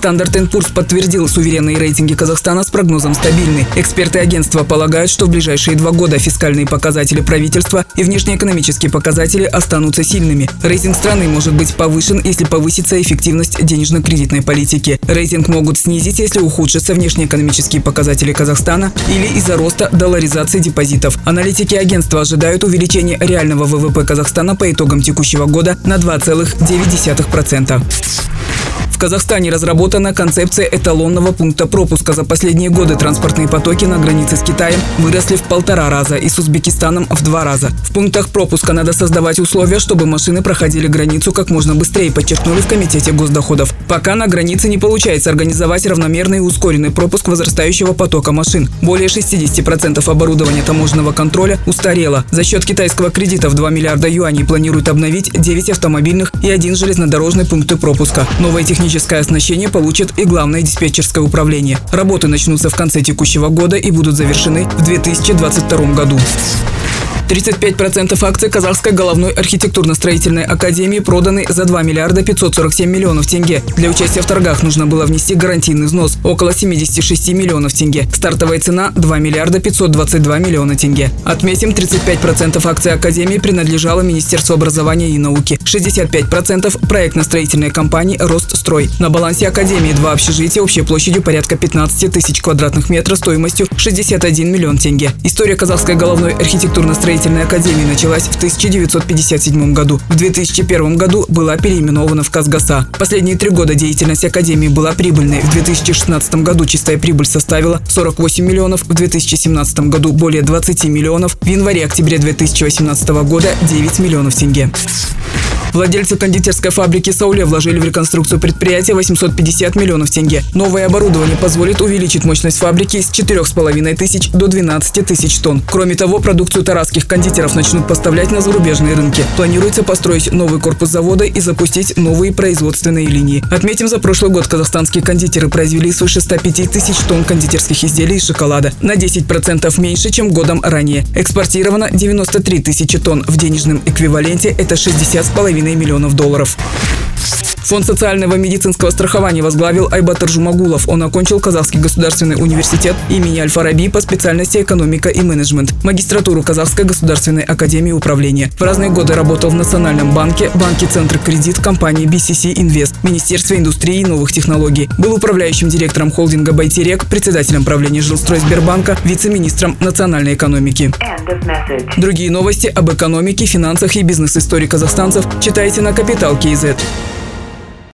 Standard & Poor's подтвердил суверенные рейтинги Казахстана с прогнозом стабильный. Эксперты агентства полагают, что в ближайшие два года фискальные показатели правительства и внешнеэкономические показатели останутся сильными. Рейтинг страны может быть повышен, если повысится эффективность денежно-кредитной политики. Рейтинг могут снизить, если ухудшатся внешнеэкономические показатели Казахстана или из-за роста долларизации депозитов. Аналитики агентства ожидают увеличения реального ВВП Казахстана по итогам текущего года на 2,9%. Казахстане разработана концепция эталонного пункта пропуска. За последние годы транспортные потоки на границе с Китаем выросли в полтора раза и с Узбекистаном в два раза. В пунктах пропуска надо создавать условия, чтобы машины проходили границу как можно быстрее, подчеркнули в Комитете госдоходов. Пока на границе не получается организовать равномерный и ускоренный пропуск возрастающего потока машин. Более 60% оборудования таможенного контроля устарело. За счет китайского кредита в 2 миллиарда юаней планируют обновить 9 автомобильных и один железнодорожный пункты пропуска. Новые технические Техническое оснащение получит и главное диспетчерское управление. Работы начнутся в конце текущего года и будут завершены в 2022 году. 35% акций Казахской головной архитектурно-строительной академии проданы за 2 миллиарда 547 миллионов тенге. Для участия в торгах нужно было внести гарантийный взнос – около 76 миллионов тенге. Стартовая цена – 2 миллиарда 522 миллиона тенге. Отметим, 35% акций академии принадлежало Министерству образования и науки, 65% – проектно-строительной компании «Ростстрой». На балансе академии два общежития общей площадью порядка 15 тысяч квадратных метров стоимостью 61 миллион тенге. История Казахской головной архитектурно-строительной строительной академии началась в 1957 году. В 2001 году была переименована в Казгаса. Последние три года деятельность академии была прибыльной. В 2016 году чистая прибыль составила 48 миллионов, в 2017 году более 20 миллионов, в январе-октябре 2018 года 9 миллионов тенге. Владельцы кондитерской фабрики «Сауле» вложили в реконструкцию предприятия 850 миллионов тенге. Новое оборудование позволит увеличить мощность фабрики с 4,5 тысяч до 12 тысяч тонн. Кроме того, продукцию тарасских кондитеров начнут поставлять на зарубежные рынки. Планируется построить новый корпус завода и запустить новые производственные линии. Отметим, за прошлый год казахстанские кондитеры произвели свыше 105 тысяч тонн кондитерских изделий из шоколада. На 10% меньше, чем годом ранее. Экспортировано 93 тысячи тонн. В денежном эквиваленте это 60,5 2,5 миллионов долларов. Фонд социального медицинского страхования возглавил Айбатар Жумагулов. Он окончил Казахский государственный университет имени Аль-Фараби по специальности экономика и менеджмент, магистратуру Казахской государственной академии управления. В разные годы работал в Национальном банке, банке Центр кредит, компании BCC Invest, Министерстве индустрии и новых технологий. Был управляющим директором холдинга Байтерек, председателем правления жилстрой Сбербанка, вице-министром национальной экономики. Другие новости об экономике, финансах и бизнес-истории казахстанцев читайте на Капитал Киезет.